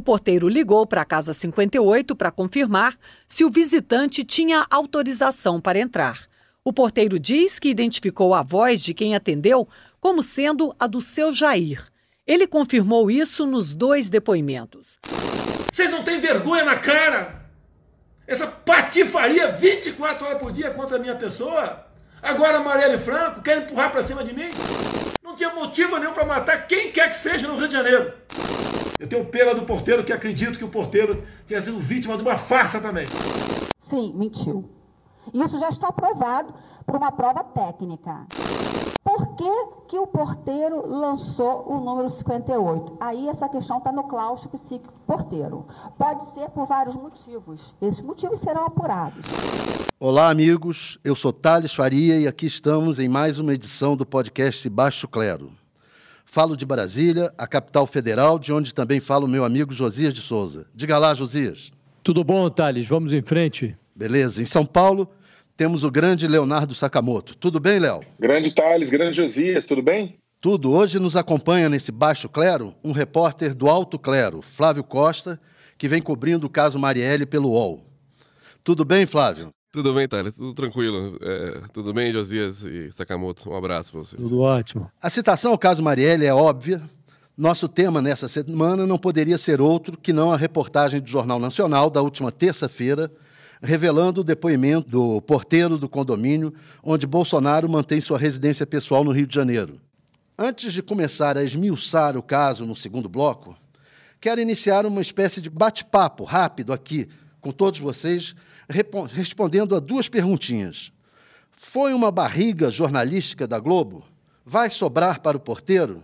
O porteiro ligou para a casa 58 para confirmar se o visitante tinha autorização para entrar. O porteiro diz que identificou a voz de quem atendeu como sendo a do seu Jair. Ele confirmou isso nos dois depoimentos. Vocês não têm vergonha na cara? Essa patifaria 24 horas por dia contra a minha pessoa? Agora Marielle Franco quer empurrar para cima de mim? Não tinha motivo nenhum para matar quem quer que seja no Rio de Janeiro. Eu tenho pena do porteiro, que acredito que o porteiro tenha sido vítima de uma farsa também. Sim, mentiu. Isso já está provado por uma prova técnica. Por que, que o porteiro lançou o número 58? Aí essa questão está no claustro psíquico do porteiro. Pode ser por vários motivos. Esses motivos serão apurados. Olá, amigos. Eu sou Thales Faria e aqui estamos em mais uma edição do podcast Baixo Clero. Falo de Brasília, a capital federal, de onde também fala o meu amigo Josias de Souza. Diga lá, Josias. Tudo bom, Thales? Vamos em frente. Beleza. Em São Paulo, temos o grande Leonardo Sakamoto. Tudo bem, Léo? Grande Thales, grande Josias, tudo bem? Tudo. Hoje nos acompanha nesse baixo clero um repórter do alto clero, Flávio Costa, que vem cobrindo o caso Marielle pelo UOL. Tudo bem, Flávio? Tudo bem, Thales, tudo tranquilo. É, tudo bem, Josias e Sakamoto? Um abraço para vocês. Tudo ótimo. A citação ao caso Marielle é óbvia. Nosso tema nessa semana não poderia ser outro que não a reportagem do Jornal Nacional da última terça-feira, revelando o depoimento do porteiro do condomínio onde Bolsonaro mantém sua residência pessoal no Rio de Janeiro. Antes de começar a esmiuçar o caso no segundo bloco, quero iniciar uma espécie de bate-papo rápido aqui com todos vocês respondendo a duas perguntinhas. Foi uma barriga jornalística da Globo? Vai sobrar para o porteiro?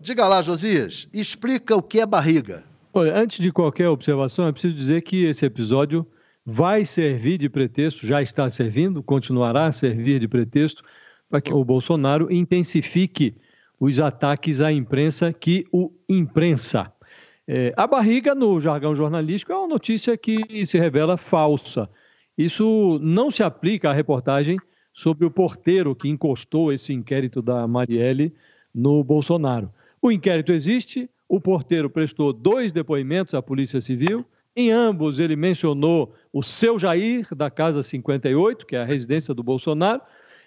Diga lá, Josias, explica o que é barriga. Olha, antes de qualquer observação, é preciso dizer que esse episódio vai servir de pretexto, já está servindo, continuará a servir de pretexto para que o Bolsonaro intensifique os ataques à imprensa que o imprensa. É, a barriga, no jargão jornalístico, é uma notícia que se revela falsa. Isso não se aplica à reportagem sobre o porteiro que encostou esse inquérito da Marielle no Bolsonaro. O inquérito existe, o porteiro prestou dois depoimentos à Polícia Civil. Em ambos, ele mencionou o seu Jair, da Casa 58, que é a residência do Bolsonaro,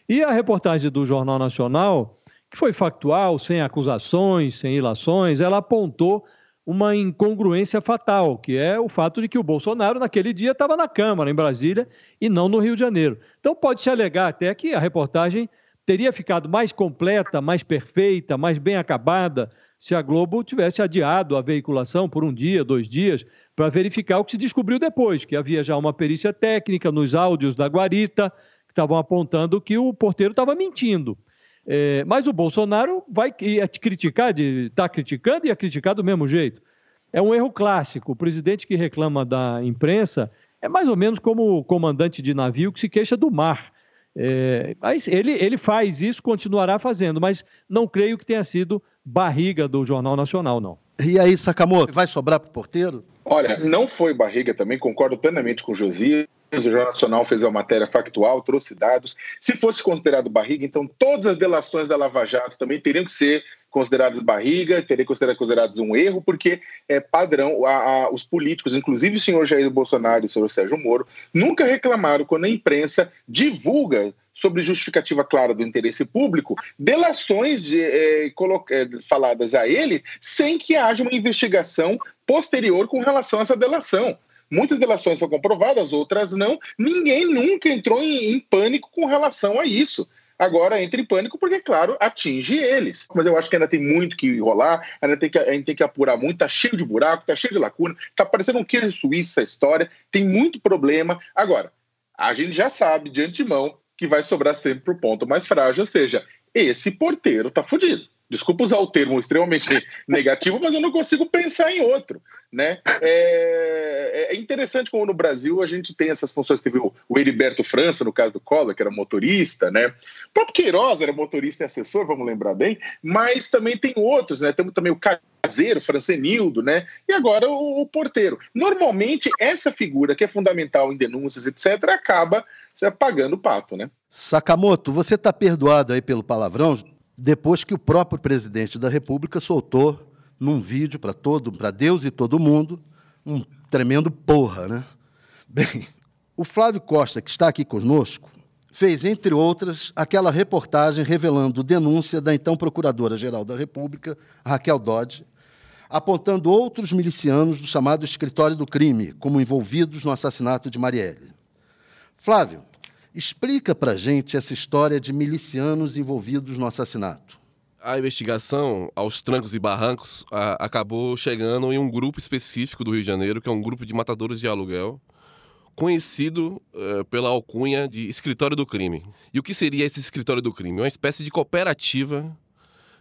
e a reportagem do Jornal Nacional, que foi factual, sem acusações, sem ilações, ela apontou uma incongruência fatal, que é o fato de que o Bolsonaro, naquele dia, estava na Câmara, em Brasília, e não no Rio de Janeiro. Então, pode-se alegar até que a reportagem teria ficado mais completa, mais perfeita, mais bem acabada, se a Globo tivesse adiado a veiculação por um dia, dois dias, para verificar o que se descobriu depois, que havia já uma perícia técnica nos áudios da guarita, que estavam apontando que o porteiro estava mentindo. É, mas o Bolsonaro vai ia te criticar, está criticando e ia criticar do mesmo jeito. É um erro clássico. O presidente que reclama da imprensa é mais ou menos como o comandante de navio que se queixa do mar. É, mas ele, ele faz isso, continuará fazendo, mas não creio que tenha sido barriga do Jornal Nacional, não. E aí, Sakamoto, vai sobrar para o porteiro? Olha, não foi barriga também, concordo plenamente com o Josias. O Jornal Nacional fez a matéria factual, trouxe dados. Se fosse considerado barriga, então todas as delações da Lava Jato também teriam que ser consideradas barriga, teriam que ser consideradas um erro, porque é padrão, a, a, os políticos, inclusive o senhor Jair Bolsonaro e o senhor Sérgio Moro, nunca reclamaram quando a imprensa divulga sobre justificativa clara do interesse público, delações de, é, faladas a ele sem que haja uma investigação posterior com relação a essa delação. Muitas delações são comprovadas, outras não. Ninguém nunca entrou em, em pânico com relação a isso agora entra em pânico porque, claro, atinge eles. Mas eu acho que ainda tem muito que rolar, ainda tem que, a gente tem que apurar muito, tá cheio de buraco, tá cheio de lacuna, tá parecendo um queijo suíço essa história, tem muito problema. Agora, a gente já sabe de antemão que vai sobrar sempre pro ponto mais frágil, ou seja, esse porteiro tá fudido. Desculpa usar o termo extremamente negativo, mas eu não consigo pensar em outro. Né? É, é, interessante como no Brasil a gente tem essas funções. Teve o, o Heriberto França, no caso do Collor, que era motorista, né? O próprio Queiroz era motorista e assessor, vamos lembrar bem, mas também tem outros, né? Temos também o caseiro, Francenildo, né? E agora o, o porteiro. Normalmente, essa figura que é fundamental em denúncias, etc., acaba se apagando o pato, né? Sakamoto, você está perdoado aí pelo palavrão depois que o próprio presidente da República soltou num vídeo para todo, para Deus e todo mundo, um tremendo porra, né? Bem, o Flávio Costa, que está aqui conosco, fez, entre outras, aquela reportagem revelando denúncia da então Procuradora-Geral da República, Raquel Dodge, apontando outros milicianos do chamado Escritório do Crime como envolvidos no assassinato de Marielle. Flávio, explica para gente essa história de milicianos envolvidos no assassinato a investigação, aos trancos e barrancos, a, acabou chegando em um grupo específico do Rio de Janeiro, que é um grupo de matadores de aluguel, conhecido uh, pela alcunha de Escritório do Crime. E o que seria esse Escritório do Crime? Uma espécie de cooperativa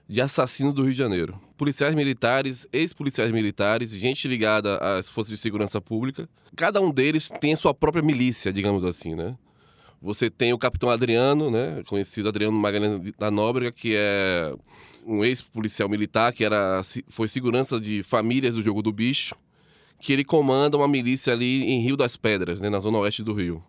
de assassinos do Rio de Janeiro. Policiais militares, ex-policiais militares, gente ligada às forças de segurança pública. Cada um deles tem a sua própria milícia, digamos assim, né? Você tem o capitão Adriano, né, conhecido Adriano Magalhães da Nóbrega, que é um ex-policial militar que era, foi segurança de famílias do Jogo do Bicho, que ele comanda uma milícia ali em Rio das Pedras, né, na zona oeste do Rio.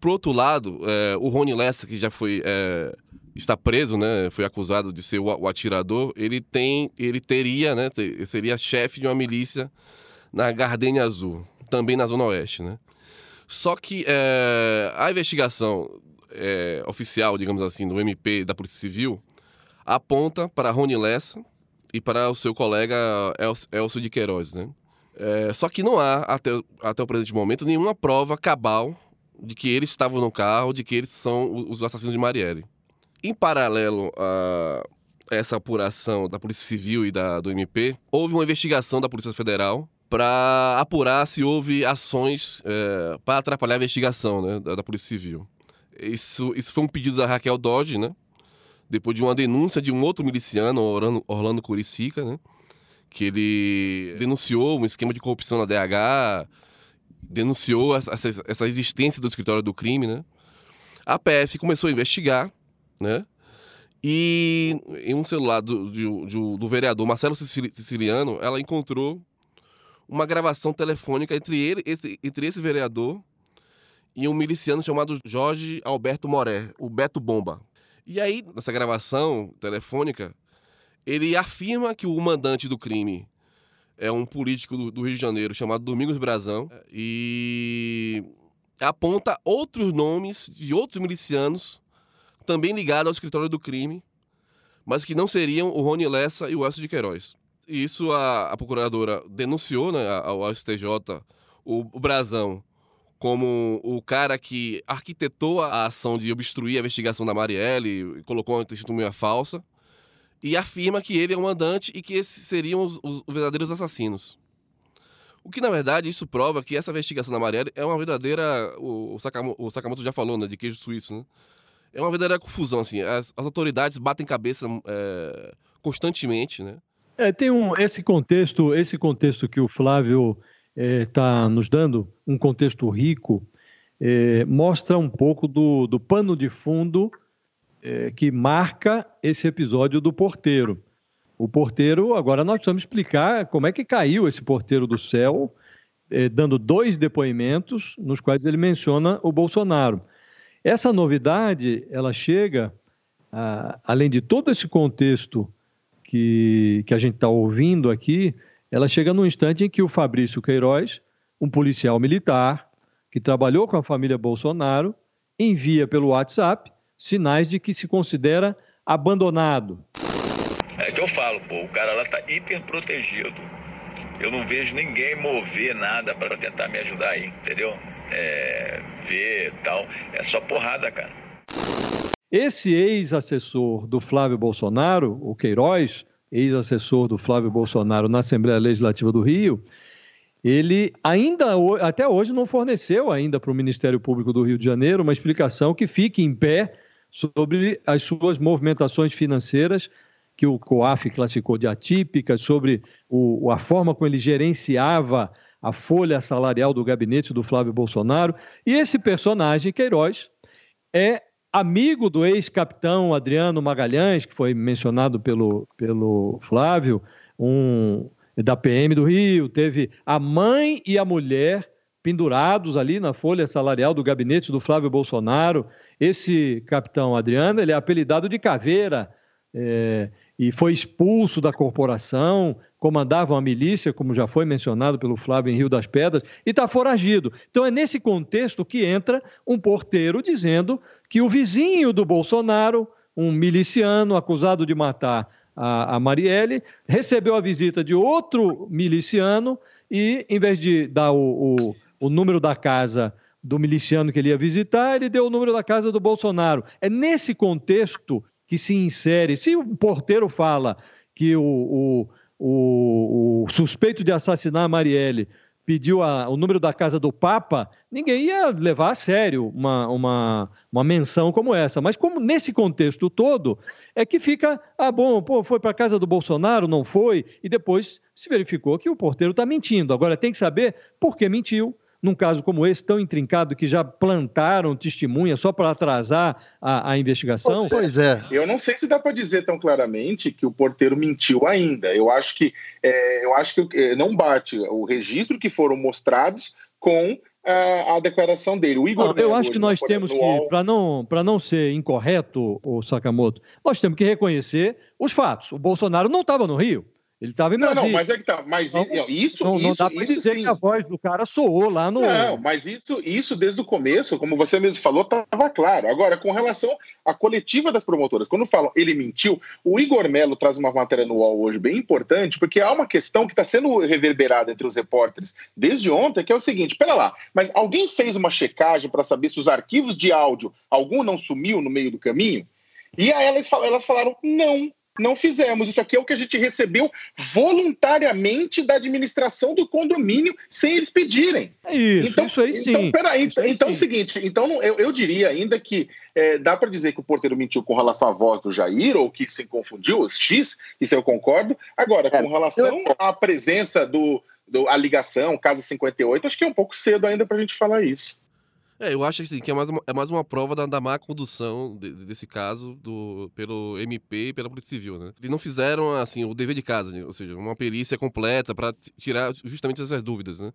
Por outro lado, é, o Rony Lessa, que já foi é, está preso, né, foi acusado de ser o, o, atirador, ele tem, ele teria, né, ter, seria chefe de uma milícia na Gardenia Azul, também na zona oeste, né. Só que é, a investigação é, oficial, digamos assim, do MP da Polícia Civil aponta para Rony Lessa e para o seu colega Elcio de Queiroz, né? É, só que não há, até, até o presente momento, nenhuma prova cabal de que eles estavam no carro, de que eles são os assassinos de Marielle. Em paralelo a essa apuração da Polícia Civil e da, do MP, houve uma investigação da Polícia Federal para apurar se houve ações é, para atrapalhar a investigação né, da, da, Polícia Civil. Isso, isso foi um pedido da Raquel Dodge, né? Depois de uma denúncia de um outro miliciano, Orlando, Orlando Curicica, né? Que ele denunciou um esquema de corrupção na DH, denunciou essa, essa existência do escritório do crime, né? A PF começou a investigar, né? E em um celular do, do, do vereador Marcelo Siciliano, ela encontrou uma gravação telefônica entre ele, esse, entre esse vereador e um miliciano chamado Jorge Alberto Moré, o Beto Bomba. E aí, nessa gravação telefônica, ele afirma que o mandante do crime é um político do, do Rio de Janeiro chamado Domingos Brazão e aponta outros nomes de outros milicianos também ligados ao escritório do crime, mas que não seriam o Rony Lessa e o Elcio de Queiroz isso a, a procuradora denunciou né, ao STJ o, o Brazão como o cara que arquitetou a ação de obstruir a investigação da Marielle, colocou uma testemunha falsa, e afirma que ele é o mandante e que esses seriam os, os, verdadeiros assassinos. O que, na verdade, isso prova que essa investigação da Marielle é uma verdadeira. O, o, Sakamoto, o Sakamoto já falou, né, de queijo suíço, né? É uma verdadeira confusão, assim. As, as autoridades batem cabeça é, constantemente, né? É, tem um, esse contexto, esse contexto que o Flávio está é, nos dando, um contexto rico, é, mostra um pouco do, do pano de fundo é, que marca esse episódio do porteiro. O porteiro, agora nós precisamos explicar como é que caiu esse porteiro do céu, é, dando dois depoimentos nos quais ele menciona o Bolsonaro. Essa novidade, ela chega, a, além de todo esse contexto que, que a gente está ouvindo aqui, ela chega num instante em que o Fabrício Queiroz, um policial militar, que trabalhou com a família Bolsonaro, envia pelo WhatsApp sinais de que se considera abandonado. É que eu falo, pô, o cara lá está hiper protegido. Eu não vejo ninguém mover nada para tentar me ajudar aí, entendeu? É, ver tal. É só porrada, cara. Esse ex-assessor do Flávio Bolsonaro, o Queiroz, ex-assessor do Flávio Bolsonaro na Assembleia Legislativa do Rio, ele ainda até hoje não forneceu ainda para o Ministério Público do Rio de Janeiro uma explicação que fique em pé sobre as suas movimentações financeiras que o COAF classificou de atípicas, sobre o, a forma como ele gerenciava a folha salarial do gabinete do Flávio Bolsonaro. E esse personagem, Queiroz, é amigo do ex-capitão Adriano Magalhães, que foi mencionado pelo, pelo Flávio, um da PM do Rio, teve a mãe e a mulher pendurados ali na folha salarial do gabinete do Flávio Bolsonaro. Esse capitão Adriano, ele é apelidado de Caveira é, e foi expulso da corporação, comandava uma milícia, como já foi mencionado pelo Flávio em Rio das Pedras, e está foragido. Então é nesse contexto que entra um porteiro dizendo que o vizinho do Bolsonaro, um miliciano acusado de matar a, a Marielle, recebeu a visita de outro miliciano e, em vez de dar o, o o número da casa do miliciano que ele ia visitar, ele deu o número da casa do Bolsonaro. É nesse contexto que se insere. Se o porteiro fala que o, o, o, o suspeito de assassinar a Marielle pediu a, o número da casa do Papa, ninguém ia levar a sério uma, uma, uma menção como essa. Mas como nesse contexto todo, é que fica, ah, bom, pô, foi para a casa do Bolsonaro, não foi, e depois se verificou que o porteiro está mentindo. Agora tem que saber por que mentiu, num caso como esse, tão intrincado, que já plantaram testemunha só para atrasar a, a, investigação? Pois é. Eu não sei se dá para dizer tão claramente que o porteiro mentiu ainda. Eu acho que, é, eu acho que é, não bate o registro que foram mostrados com a, a declaração dele. O Igor não, eu acho que nós temos que, para não, não ser incorreto, o Sakamoto, nós temos que reconhecer os fatos. O Bolsonaro não estava no Rio. Ele estava em Brasília. Não, não, mas é que tá. Mas então, isso, não, não isso, dá para dizer sim. que a voz do cara soou lá no. Não, mas isso, isso desde o começo, como você mesmo falou, estava claro. Agora, com relação à coletiva das promotoras, quando falam ele mentiu, o Igor Melo traz uma matéria no UOL hoje bem importante, porque há uma questão que está sendo reverberada entre os repórteres desde ontem, que é o seguinte: pera lá, mas alguém fez uma checagem para saber se os arquivos de áudio, algum não sumiu no meio do caminho? E aí elas, elas falaram: não, não fizemos. Isso aqui é o que a gente recebeu voluntariamente da administração do condomínio, sem eles pedirem. É isso, então, isso aí sim. Então, peraí, então, então é o seguinte, então eu, eu diria ainda que é, dá para dizer que o porteiro mentiu com relação à voz do Jair, ou que se confundiu, X, isso eu concordo. Agora, com é, relação à presença do, do a ligação, Casa 58, acho que é um pouco cedo ainda para a gente falar isso. É, eu acho assim, que é mais uma, é mais uma prova da, da má condução de, desse caso do, pelo MP e pela Polícia Civil, né? Eles não fizeram, assim, o dever de casa, né? ou seja, uma perícia completa para tirar justamente essas dúvidas, né?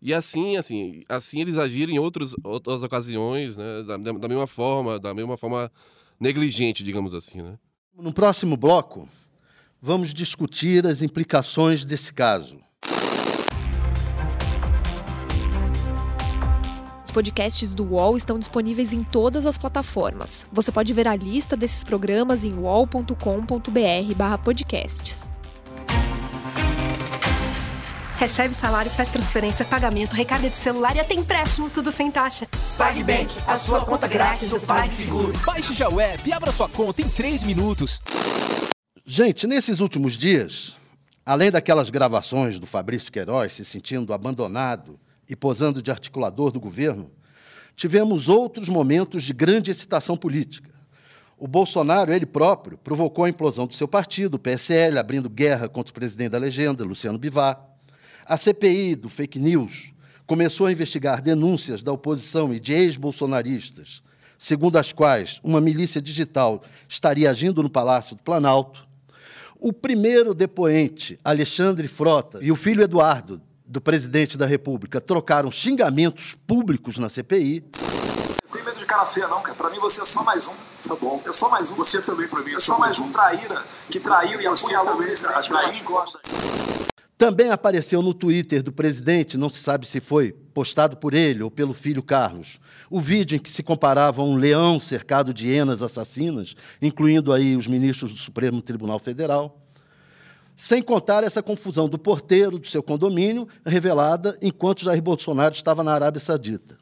E assim, assim, assim eles agiram em outros, outras ocasiões, né? Da, da mesma forma, da mesma forma negligente, digamos assim, né? No próximo bloco, vamos discutir as implicações desse caso. Podcasts do UOL estão disponíveis em todas as plataformas. Você pode ver a lista desses programas em uol.com.br/podcasts. Recebe salário, faz transferência, pagamento, recarga de celular e até empréstimo, tudo sem taxa. PagBank, a sua conta grátis do PagSeguro. Baixe já o app e abra sua conta em 3 minutos. Gente, nesses últimos dias, além daquelas gravações do Fabrício Queiroz se sentindo abandonado e posando de articulador do governo, tivemos outros momentos de grande excitação política. O Bolsonaro, ele próprio, provocou a implosão do seu partido, o PSL, abrindo guerra contra o presidente da legenda, Luciano Bivar. A CPI do fake news começou a investigar denúncias da oposição e de ex-bolsonaristas, segundo as quais uma milícia digital estaria agindo no Palácio do Planalto. O primeiro depoente, Alexandre Frota, e o filho Eduardo, do presidente da República trocaram xingamentos públicos na CPI. Tem medo de cara feia, não, cara. Pra mim você é só mais um. Tá bom. É só mais um. Você também pra mim é, é só mais um traíra que traiu e apunhalou também, as gosta. Também apareceu no Twitter do presidente, não se sabe se foi postado por ele ou pelo filho Carlos, o vídeo em que se comparava a um leão cercado de hienas assassinas, incluindo aí os ministros do Supremo Tribunal Federal. Sem contar essa confusão do porteiro do seu condomínio, revelada enquanto Jair Bolsonaro estava na Arábia Saudita.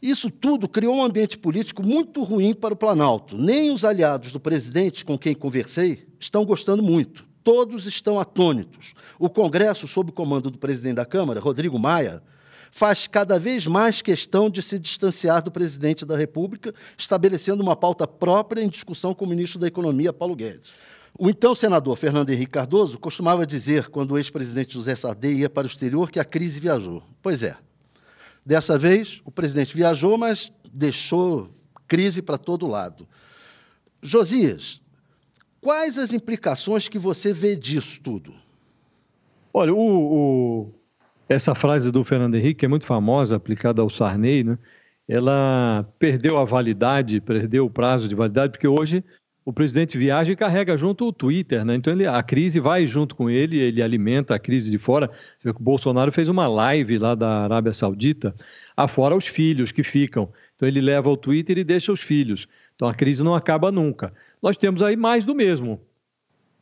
Isso tudo criou um ambiente político muito ruim para o Planalto. Nem os aliados do presidente com quem conversei estão gostando muito. Todos estão atônitos. O Congresso, sob o comando do presidente da Câmara, Rodrigo Maia, faz cada vez mais questão de se distanciar do presidente da República, estabelecendo uma pauta própria em discussão com o ministro da Economia, Paulo Guedes. O então senador Fernando Henrique Cardoso costumava dizer, quando o ex-presidente José Sarney ia para o exterior, que a crise viajou. Pois é. Dessa vez, o presidente viajou, mas deixou crise para todo lado. Josias, quais as implicações que você vê disso tudo? Olha, o, o, essa frase do Fernando Henrique é muito famosa, aplicada ao Sarney, né? ela perdeu a validade, perdeu o prazo de validade, porque hoje o presidente viaja e carrega junto o Twitter, né? Então ele, a crise vai junto com ele, ele alimenta a crise de fora. Você vê que o Bolsonaro fez uma live lá da Arábia Saudita, afora os filhos que ficam. Então ele leva o Twitter e deixa os filhos. Então a crise não acaba nunca. Nós temos aí mais do mesmo.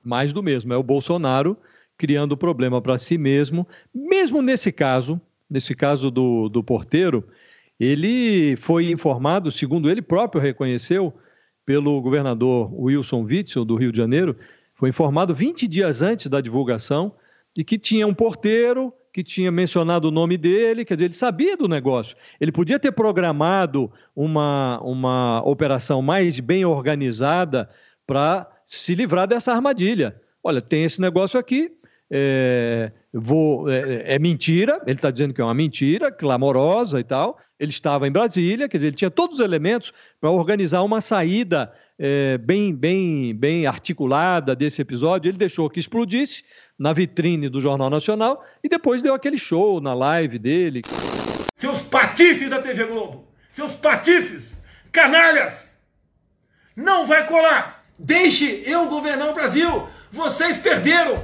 Mais do mesmo. É o Bolsonaro criando problema para si mesmo. Mesmo nesse caso, nesse caso do, do porteiro, ele foi informado, segundo ele próprio reconheceu, pelo governador Wilson Witzel, do Rio de Janeiro, foi informado 20 dias antes da divulgação de que tinha um porteiro que tinha mencionado o nome dele, quer dizer, ele sabia do negócio. Ele podia ter programado uma, uma operação mais bem organizada para se livrar dessa armadilha. Olha, tem esse negócio aqui, é, vou, é, é mentira, ele está dizendo que é uma mentira, clamorosa e tal, ele estava em Brasília, quer dizer, ele tinha todos os elementos para organizar uma saída é, bem, bem, bem articulada desse episódio. Ele deixou que explodisse na vitrine do Jornal Nacional e depois deu aquele show na live dele. Seus patifes da TV Globo, seus patifes, canalhas, não vai colar. Deixe eu governar o Brasil. Vocês perderam.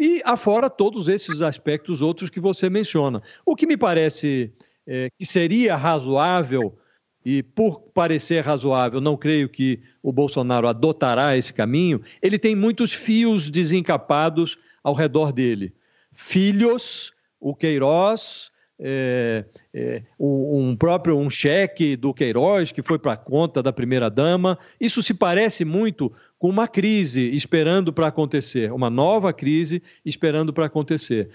E afora todos esses aspectos outros que você menciona. O que me parece é, que seria razoável, e por parecer razoável, não creio que o Bolsonaro adotará esse caminho, ele tem muitos fios desencapados ao redor dele. Filhos, o Queiroz, é, é, um próprio um cheque do Queiroz que foi para a conta da primeira dama. Isso se parece muito com uma crise esperando para acontecer, uma nova crise esperando para acontecer.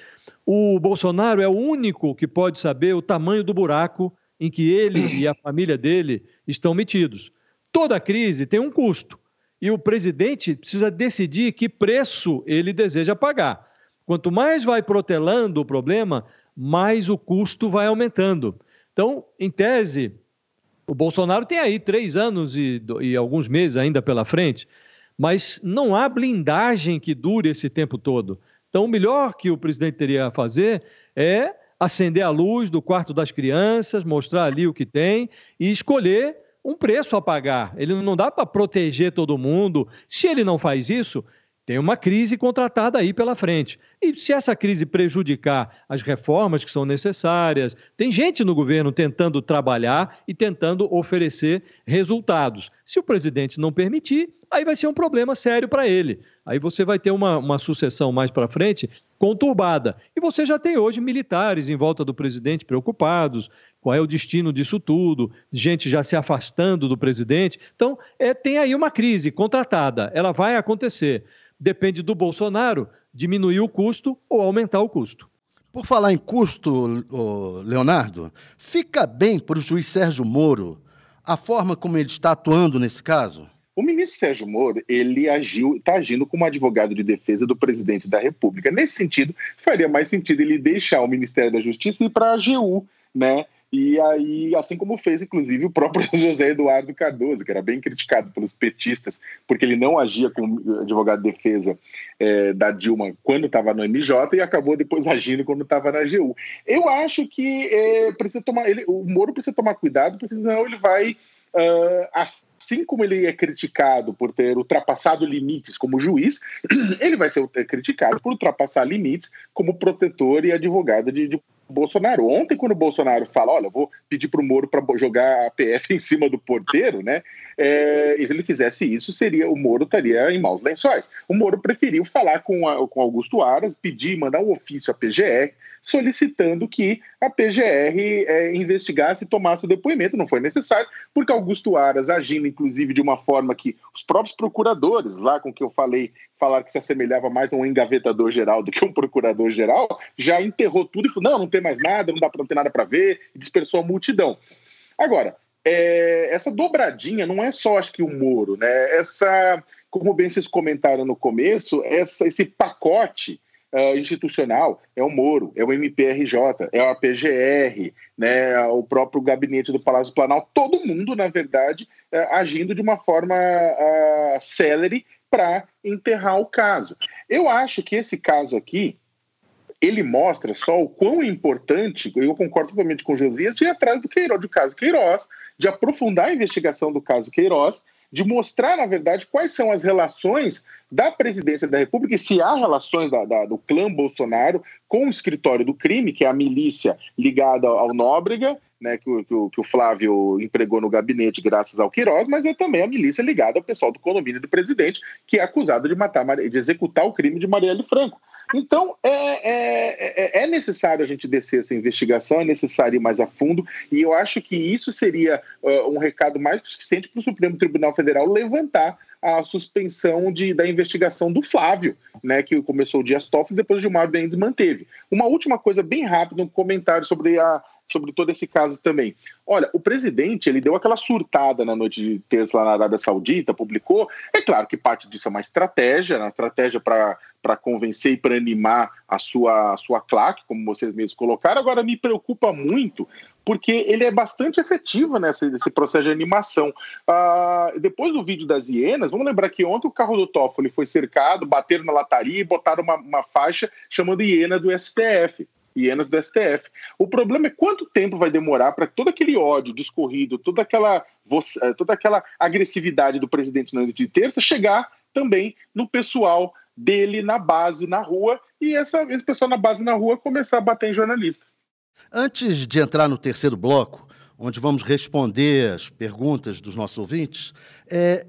O Bolsonaro é o único que pode saber o tamanho do buraco em que ele e a família dele estão metidos. Toda crise tem um custo e o presidente precisa decidir que preço ele deseja pagar. Quanto mais vai protelando o problema, mais o custo vai aumentando. Então, em tese, o Bolsonaro tem aí três anos e, e alguns meses ainda pela frente, mas não há blindagem que dure esse tempo todo. Então, o melhor que o presidente teria a fazer é acender a luz do quarto das crianças, mostrar ali o que tem e escolher um preço a pagar. Ele não dá para proteger todo mundo. Se ele não faz isso, tem uma crise contratada aí pela frente. E se essa crise prejudicar as reformas que são necessárias, tem gente no governo tentando trabalhar e tentando oferecer resultados. Se o presidente não permitir, aí vai ser um problema sério para ele. Aí você vai ter uma, uma sucessão mais para frente conturbada. E você já tem hoje militares em volta do presidente preocupados, qual é o destino disso tudo, gente já se afastando do presidente. Então, é, tem aí uma crise contratada, ela vai acontecer. Depende do Bolsonaro diminuir o custo ou aumentar o custo. Por falar em custo, Leonardo, fica bem para o juiz Sérgio Moro a forma como ele está atuando nesse caso? O ministro Sérgio Moro, ele agiu, está agindo como advogado de defesa do presidente da República. Nesse sentido, faria mais sentido ele deixar o Ministério da Justiça e ir para a AGU, né? E aí, assim como fez, inclusive, o próprio José Eduardo Cardoso, que era bem criticado pelos petistas, porque ele não agia como advogado de defesa é, da Dilma quando estava no MJ e acabou depois agindo quando estava na AGU. Eu acho que é, precisa tomar, ele, o Moro precisa tomar cuidado, porque senão ele vai. Uh, assim como ele é criticado por ter ultrapassado limites como juiz, ele vai ser criticado por ultrapassar limites como protetor e advogado de, de Bolsonaro. Ontem, quando o Bolsonaro fala, olha, vou pedir para o Moro para jogar a PF em cima do porteiro, né? É, se ele fizesse isso, seria o Moro estaria em maus lençóis. O Moro preferiu falar com, a, com Augusto Aras, pedir, mandar um ofício à PGR, solicitando que a PGR é, investigasse e tomasse o depoimento. Não foi necessário, porque Augusto Aras, agindo inclusive de uma forma que os próprios procuradores, lá com que eu falei, falaram que se assemelhava mais a um engavetador geral do que um procurador geral, já enterrou tudo e falou: não, não tem mais nada, não dá para ter nada para ver, e dispersou a multidão. Agora, é, essa dobradinha não é só, acho que, o Moro, né? Essa como bem vocês comentaram no começo, essa, esse pacote uh, institucional é o Moro, é o MPRJ, é a PGR, né, o próprio gabinete do Palácio Planalto, todo mundo, na verdade, uh, agindo de uma forma uh, célere para enterrar o caso. Eu acho que esse caso aqui ele mostra só o quão importante, eu concordo totalmente com o Josias, de ir atrás do Queiroz, do caso Queiroz, de aprofundar a investigação do caso Queiroz, de mostrar, na verdade, quais são as relações da presidência da República e se há relações da, da, do clã Bolsonaro com o escritório do crime, que é a milícia ligada ao Nóbrega, né, que, o, que, que o Flávio empregou no gabinete graças ao Queiroz, mas é também a milícia ligada ao pessoal do condomínio do presidente, que é acusado de matar, de executar o crime de Marielle Franco. Então, é, é, é, é, necessário a gente descer essa investigação, é necessário ir mais a fundo, e eu acho que isso seria uh, um recado mais suficiente para o Supremo Tribunal Federal levantar a suspensão de, da investigação do Flávio, né, que começou o Dias Toffoli depois o Gilmar Mendes manteve. Uma última coisa bem rápida, um comentário sobre a, sobre todo esse caso também. Olha, o presidente ele deu aquela surtada na noite de terça lá na Arábia Saudita, publicou. É claro que parte disso é uma estratégia, uma estratégia para convencer e para animar a sua, a sua claque, como vocês mesmos colocaram. Agora, me preocupa muito porque ele é bastante efetivo nessa, nesse processo de animação. Ah, depois do vídeo das hienas, vamos lembrar que ontem o carro do Toffoli foi cercado, bateram na lataria e botaram uma, uma faixa chamando hiena do STF hienas do STF. O problema é quanto tempo vai demorar para todo aquele ódio discorrido, toda aquela, eh, toda aquela agressividade do presidente na noite de terça chegar também no pessoal dele na base, na rua, e essa, esse pessoal na base, na rua, começar a bater em jornalista. Antes de entrar no terceiro bloco, onde vamos responder as perguntas dos nossos ouvintes, é,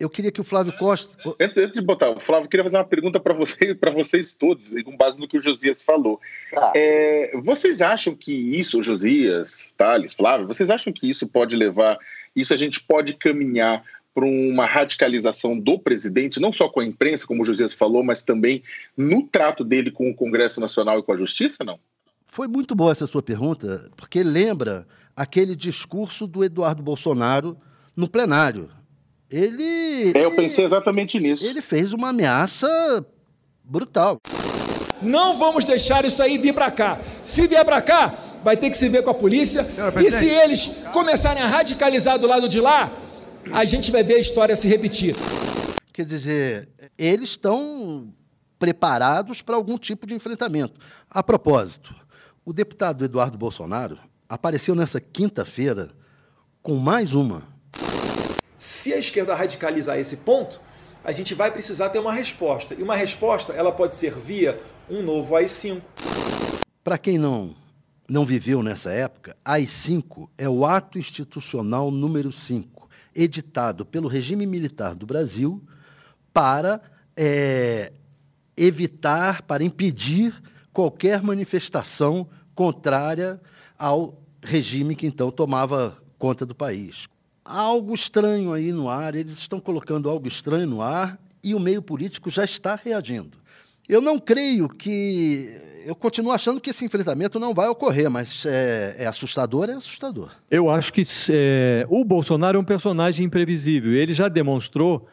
eu queria que o Flávio Costa. Antes, antes de botar, o Flávio, queria fazer uma pergunta para você, para vocês todos, com base no que o Josias falou. Ah. É, vocês acham que isso, Josias, Thales, Flávio, vocês acham que isso pode levar, isso a gente pode caminhar para uma radicalização do presidente, não só com a imprensa, como o Josias falou, mas também no trato dele com o Congresso Nacional e com a Justiça, não? Foi muito boa essa sua pergunta, porque lembra aquele discurso do Eduardo Bolsonaro no plenário ele. É, eu pensei exatamente nisso. Ele fez uma ameaça brutal. Não vamos deixar isso aí vir para cá. Se vier para cá, vai ter que se ver com a polícia. E se eles começarem a radicalizar do lado de lá, a gente vai ver a história se repetir. Quer dizer, eles estão preparados para algum tipo de enfrentamento. A propósito, o deputado Eduardo Bolsonaro apareceu nessa quinta-feira com mais uma se a esquerda radicalizar esse ponto, a gente vai precisar ter uma resposta. E uma resposta, ela pode ser via um novo AI-5. Para quem não não viveu nessa época, AI-5 é o ato institucional número 5, editado pelo regime militar do Brasil para é, evitar, para impedir qualquer manifestação contrária ao regime que então tomava conta do país há algo estranho aí no ar, eles estão colocando algo estranho no ar e o meio político já está reagindo. Eu não creio que. Eu continuo achando que esse enfrentamento não vai ocorrer, mas é, é assustador, é assustador. Eu acho que é, o Bolsonaro é um personagem imprevisível. Ele já demonstrou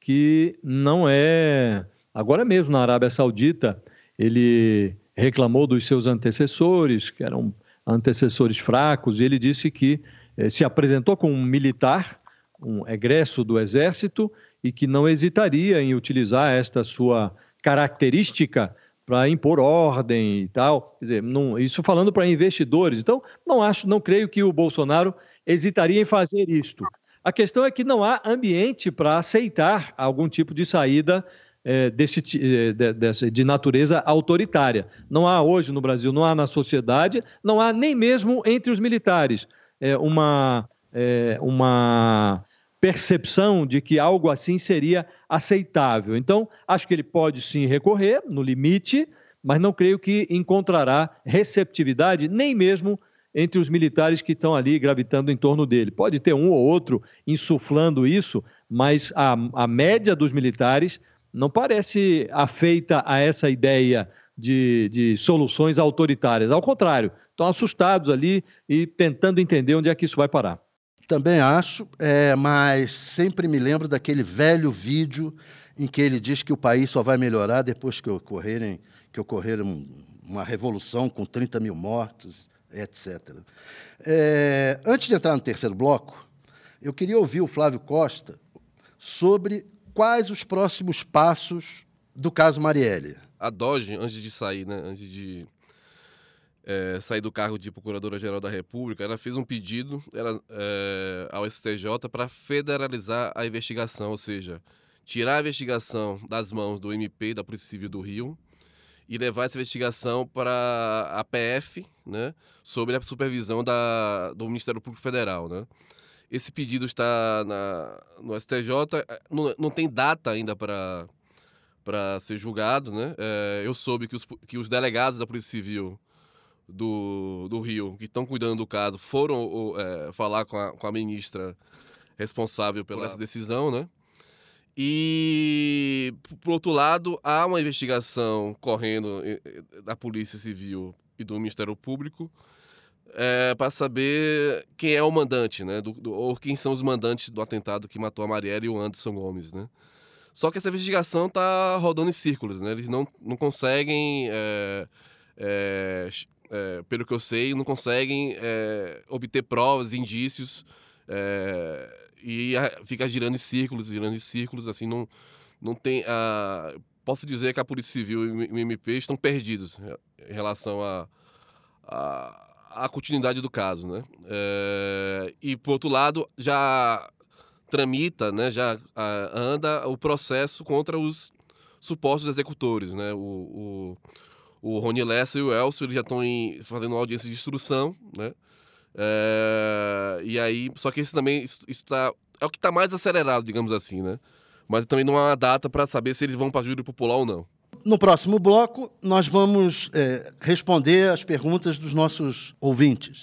que não é. Agora mesmo na Arábia Saudita, ele reclamou dos seus antecessores, que eram antecessores fracos, e ele disse que se apresentou como um militar, um egresso do Exército, e que não hesitaria em utilizar esta sua característica para impor ordem e tal. Quer dizer, não, isso falando para investidores. Então, não acho, não creio que o Bolsonaro hesitaria em fazer isto. A questão é que não há ambiente para aceitar algum tipo de saída é, desse, é, de, de natureza autoritária. Não há hoje no Brasil, não há na sociedade, não há nem mesmo entre os militares é, uma, é, uma percepção de que algo assim seria aceitável. Então, acho que ele pode sim recorrer, no limite, mas não creio que encontrará receptividade, nem mesmo entre os militares que estão ali gravitando em torno dele. Pode ter um ou outro insuflando isso, mas a, a média dos militares não parece afeita a essa ideia de, de soluções autoritárias. Ao contrário, estão assustados ali e tentando entender onde é que isso vai parar. Também acho, é, mas sempre me lembro daquele velho vídeo em que ele diz que o país só vai melhorar depois que ocorrerem, que ocorrer uma revolução com 30 mil mortos, etc. É, antes de entrar no terceiro bloco, eu queria ouvir o Flávio Costa sobre quais os próximos passos do caso Marielle. A Doge, antes de sair, né, antes de é, sair do cargo de Procuradora-Geral da República, ela fez um pedido ela, é, ao STJ para federalizar a investigação, ou seja, tirar a investigação das mãos do MP, da Polícia Civil do Rio, e levar essa investigação para a PF, né, sobre a supervisão da, do Ministério Público Federal, né. Esse pedido está na, no STJ, não, não tem data ainda para para ser julgado, né? É, eu soube que os, que os delegados da Polícia Civil do, do Rio, que estão cuidando do caso, foram é, falar com a, com a ministra responsável pela claro. essa decisão, né? E, por outro lado, há uma investigação correndo da Polícia Civil e do Ministério Público é, para saber quem é o mandante, né? Do, do, ou quem são os mandantes do atentado que matou a Marielle e o Anderson Gomes, né? Só que essa investigação está rodando em círculos, né? Eles não, não conseguem, é, é, é, pelo que eu sei, não conseguem é, obter provas, indícios é, e fica girando em círculos, girando em círculos, assim, não, não tem... A, posso dizer que a Polícia Civil e o MP estão perdidos em relação a, a, a continuidade do caso, né? É, e, por outro lado, já tramita, né, já a, anda o processo contra os supostos executores, né? O, o, o Rony Lessa e o Elcio eles já estão fazendo audiência de instrução, né? É, e aí, só que esse também isso, isso tá, é o que está mais acelerado, digamos assim, né? Mas também não há uma data para saber se eles vão para júri popular ou não. No próximo bloco, nós vamos é, responder as perguntas dos nossos ouvintes.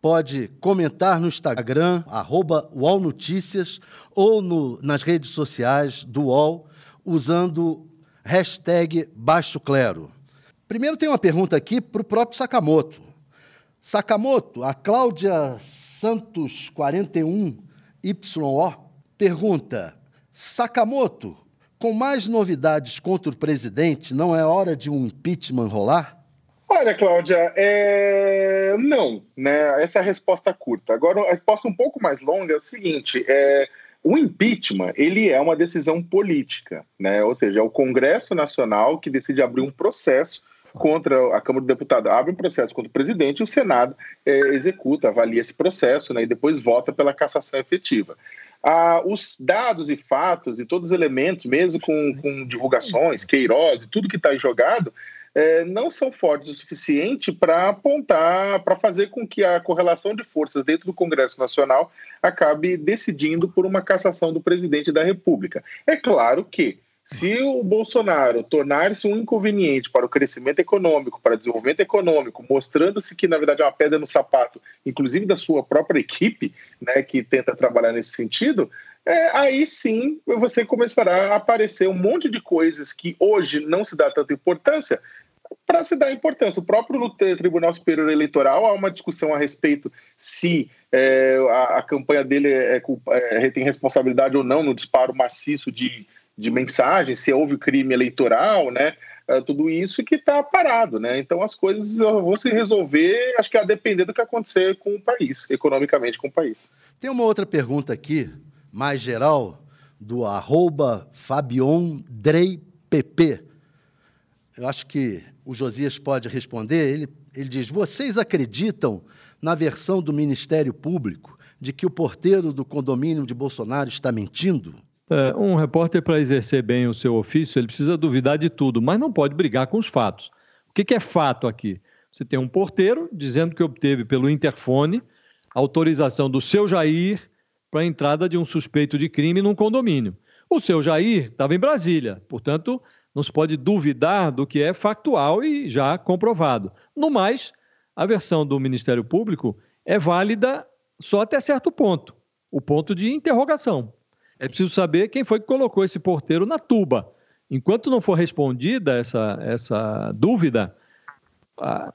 pode comentar no Instagram, arroba ou no, nas redes sociais do UOL, usando hashtag Baixo Clero. Primeiro tem uma pergunta aqui para o próprio Sakamoto. Sakamoto, a Cláudia Santos 41YO pergunta: Sakamoto, com mais novidades contra o presidente, não é hora de um impeachment rolar? Olha, Cláudia, é... não, né? Essa é a resposta curta. Agora, a resposta um pouco mais longa é o seguinte: é... o impeachment ele é uma decisão política, né? Ou seja, é o Congresso Nacional que decide abrir um processo contra a Câmara do Deputado, abre um processo contra o presidente e o Senado é, executa, avalia esse processo né, e depois vota pela cassação efetiva. Ah, os dados e fatos e todos os elementos, mesmo com, com divulgações, Queiroz e tudo que está jogado, é, não são fortes o suficiente para apontar, para fazer com que a correlação de forças dentro do Congresso Nacional acabe decidindo por uma cassação do presidente da República. É claro que se o Bolsonaro tornar-se um inconveniente para o crescimento econômico, para o desenvolvimento econômico, mostrando-se que, na verdade, é uma pedra no sapato, inclusive da sua própria equipe, né, que tenta trabalhar nesse sentido, é, aí sim você começará a aparecer um monte de coisas que hoje não se dá tanta importância, para se dar importância. O próprio Tribunal Superior Eleitoral há uma discussão a respeito se é, a, a, campanha dele é, é, tem responsabilidade ou não no disparo maciço de de mensagem, se houve crime eleitoral, né? Uh, tudo isso que está parado, né? Então as coisas vão se resolver, acho que a depender do que acontecer com o país, economicamente com o país. Tem uma outra pergunta aqui, mais geral, do arroba FabionDreiPP. Eu acho que o Josias pode responder. Ele, ele diz: Vocês acreditam na versão do Ministério Público de que o porteiro do condomínio de Bolsonaro está mentindo? É, um repórter, para exercer bem o seu ofício, ele precisa duvidar de tudo, mas não pode brigar com os fatos. O que, que é fato aqui? Você tem um porteiro dizendo que obteve pelo interfone autorização do seu Jair para a entrada de um suspeito de crime num condomínio. O seu Jair estava em Brasília, portanto, não se pode duvidar do que é factual e já comprovado. No mais, a versão do Ministério Público é válida só até certo ponto o ponto de interrogação. É preciso saber quem foi que colocou esse porteiro na tuba. Enquanto não for respondida essa, essa dúvida,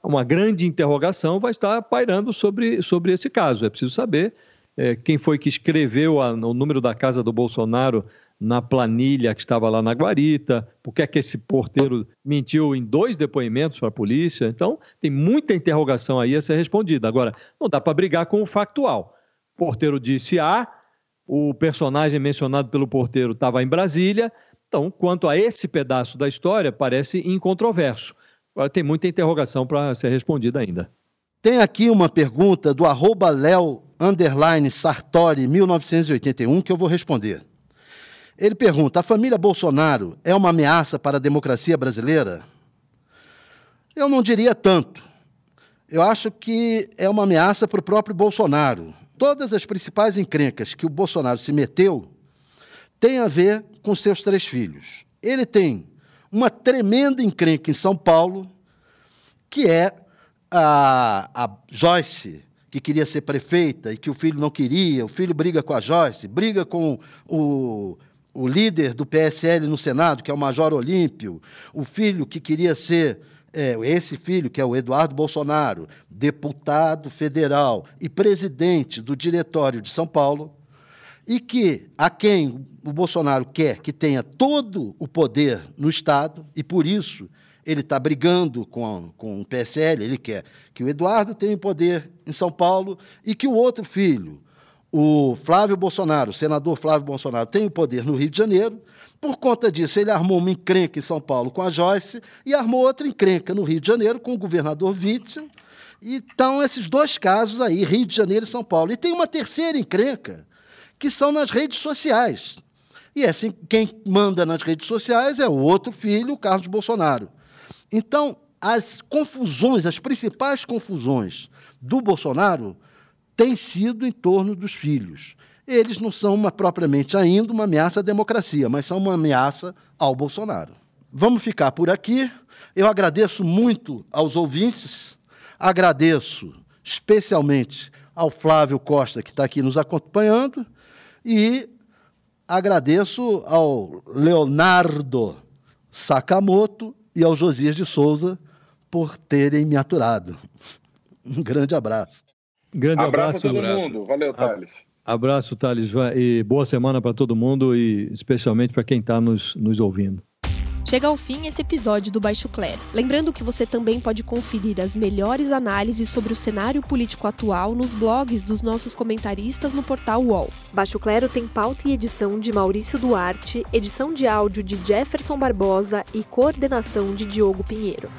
uma grande interrogação vai estar pairando sobre, sobre esse caso. É preciso saber é, quem foi que escreveu a, o número da casa do Bolsonaro na planilha que estava lá na guarita, por que é que esse porteiro mentiu em dois depoimentos para a polícia. Então, tem muita interrogação aí a ser respondida. Agora, não dá para brigar com o factual. O porteiro disse A, o personagem mencionado pelo porteiro estava em Brasília. Então, quanto a esse pedaço da história, parece incontroverso. Agora, tem muita interrogação para ser respondida ainda. Tem aqui uma pergunta do arroba Léo Sartori 1981 que eu vou responder. Ele pergunta: a família Bolsonaro é uma ameaça para a democracia brasileira? Eu não diria tanto. Eu acho que é uma ameaça para o próprio Bolsonaro. Todas as principais encrencas que o Bolsonaro se meteu têm a ver com seus três filhos. Ele tem uma tremenda encrenca em São Paulo, que é a, a Joyce, que queria ser prefeita e que o filho não queria. O filho briga com a Joyce, briga com o o líder do PSL no Senado, que é o Major Olímpio, o filho que queria ser, é, esse filho, que é o Eduardo Bolsonaro, deputado federal e presidente do Diretório de São Paulo, e que a quem o Bolsonaro quer que tenha todo o poder no Estado, e por isso ele está brigando com, com o PSL, ele quer que o Eduardo tenha poder em São Paulo e que o outro filho, o Flávio Bolsonaro, o senador Flávio Bolsonaro, tem o poder no Rio de Janeiro. Por conta disso, ele armou uma encrenca em São Paulo com a Joyce e armou outra encrenca no Rio de Janeiro com o governador Witzel. Então, esses dois casos aí, Rio de Janeiro e São Paulo. E tem uma terceira encrenca, que são nas redes sociais. E assim, quem manda nas redes sociais é o outro filho, o Carlos Bolsonaro. Então, as confusões, as principais confusões do Bolsonaro tem sido em torno dos filhos. Eles não são uma, propriamente ainda uma ameaça à democracia, mas são uma ameaça ao Bolsonaro. Vamos ficar por aqui. Eu agradeço muito aos ouvintes, agradeço especialmente ao Flávio Costa, que está aqui nos acompanhando, e agradeço ao Leonardo Sakamoto e ao Josias de Souza por terem me aturado. Um grande abraço. Grande abraço, abraço a todo abraço. mundo. Valeu, Thales. Abraço, Thales. E boa semana para todo mundo e especialmente para quem está nos, nos ouvindo. Chega ao fim esse episódio do Baixo Clero. Lembrando que você também pode conferir as melhores análises sobre o cenário político atual nos blogs dos nossos comentaristas no portal UOL. Baixo Clero tem pauta e edição de Maurício Duarte, edição de áudio de Jefferson Barbosa e coordenação de Diogo Pinheiro.